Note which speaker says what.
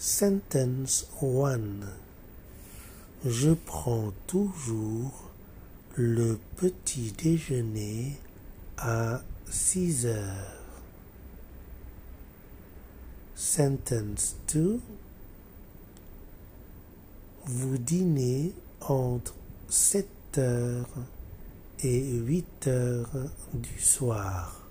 Speaker 1: Sentence 1 Je prends toujours le petit déjeuner à 6 heures. Sentence 2 Vous dînez entre 7 heures et 8 heures du soir.